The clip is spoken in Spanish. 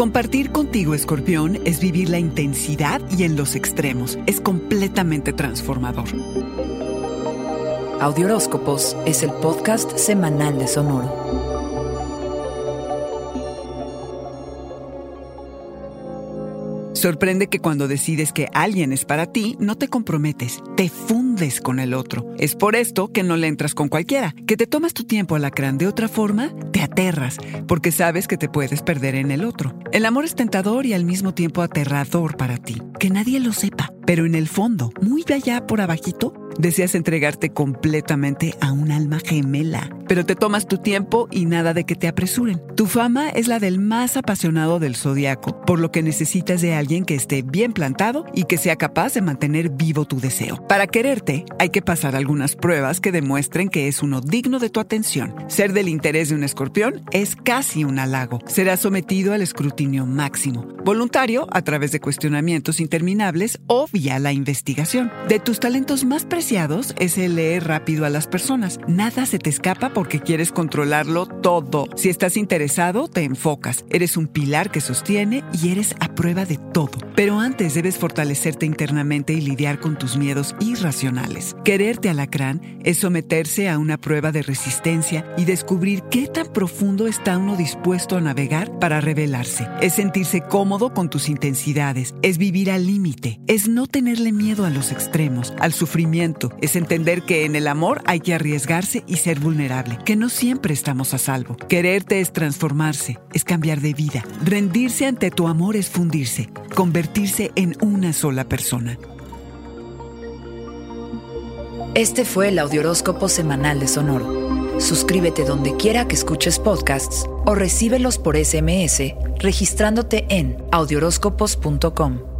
Compartir contigo, Escorpión, es vivir la intensidad y en los extremos. Es completamente transformador. Audioróscopos es el podcast semanal de Sonoro. Sorprende que cuando decides que alguien es para ti, no te comprometes, te fundes con el otro. Es por esto que no le entras con cualquiera, que te tomas tu tiempo alacrán de otra forma, te aterras, porque sabes que te puedes perder en el otro. El amor es tentador y al mismo tiempo aterrador para ti, que nadie lo sepa, pero en el fondo, muy allá por abajito, Deseas entregarte completamente a un alma gemela, pero te tomas tu tiempo y nada de que te apresuren. Tu fama es la del más apasionado del zodiaco, por lo que necesitas de alguien que esté bien plantado y que sea capaz de mantener vivo tu deseo. Para quererte, hay que pasar algunas pruebas que demuestren que es uno digno de tu atención. Ser del interés de un escorpión es casi un halago. Serás sometido al escrutinio máximo, voluntario a través de cuestionamientos interminables o vía la investigación. De tus talentos más es el leer rápido a las personas. Nada se te escapa porque quieres controlarlo todo. Si estás interesado, te enfocas. Eres un pilar que sostiene y eres prueba de todo. Pero antes debes fortalecerte internamente y lidiar con tus miedos irracionales. Quererte alacrán es someterse a una prueba de resistencia y descubrir qué tan profundo está uno dispuesto a navegar para revelarse. Es sentirse cómodo con tus intensidades. Es vivir al límite. Es no tenerle miedo a los extremos, al sufrimiento es entender que en el amor hay que arriesgarse y ser vulnerable, que no siempre estamos a salvo. Quererte es transformarse, es cambiar de vida. Rendirse ante tu amor es convertirse en una sola persona. Este fue el Audioróscopo Semanal de Sonoro. Suscríbete donde quiera que escuches podcasts o recíbelos por SMS registrándote en audioróscopos.com.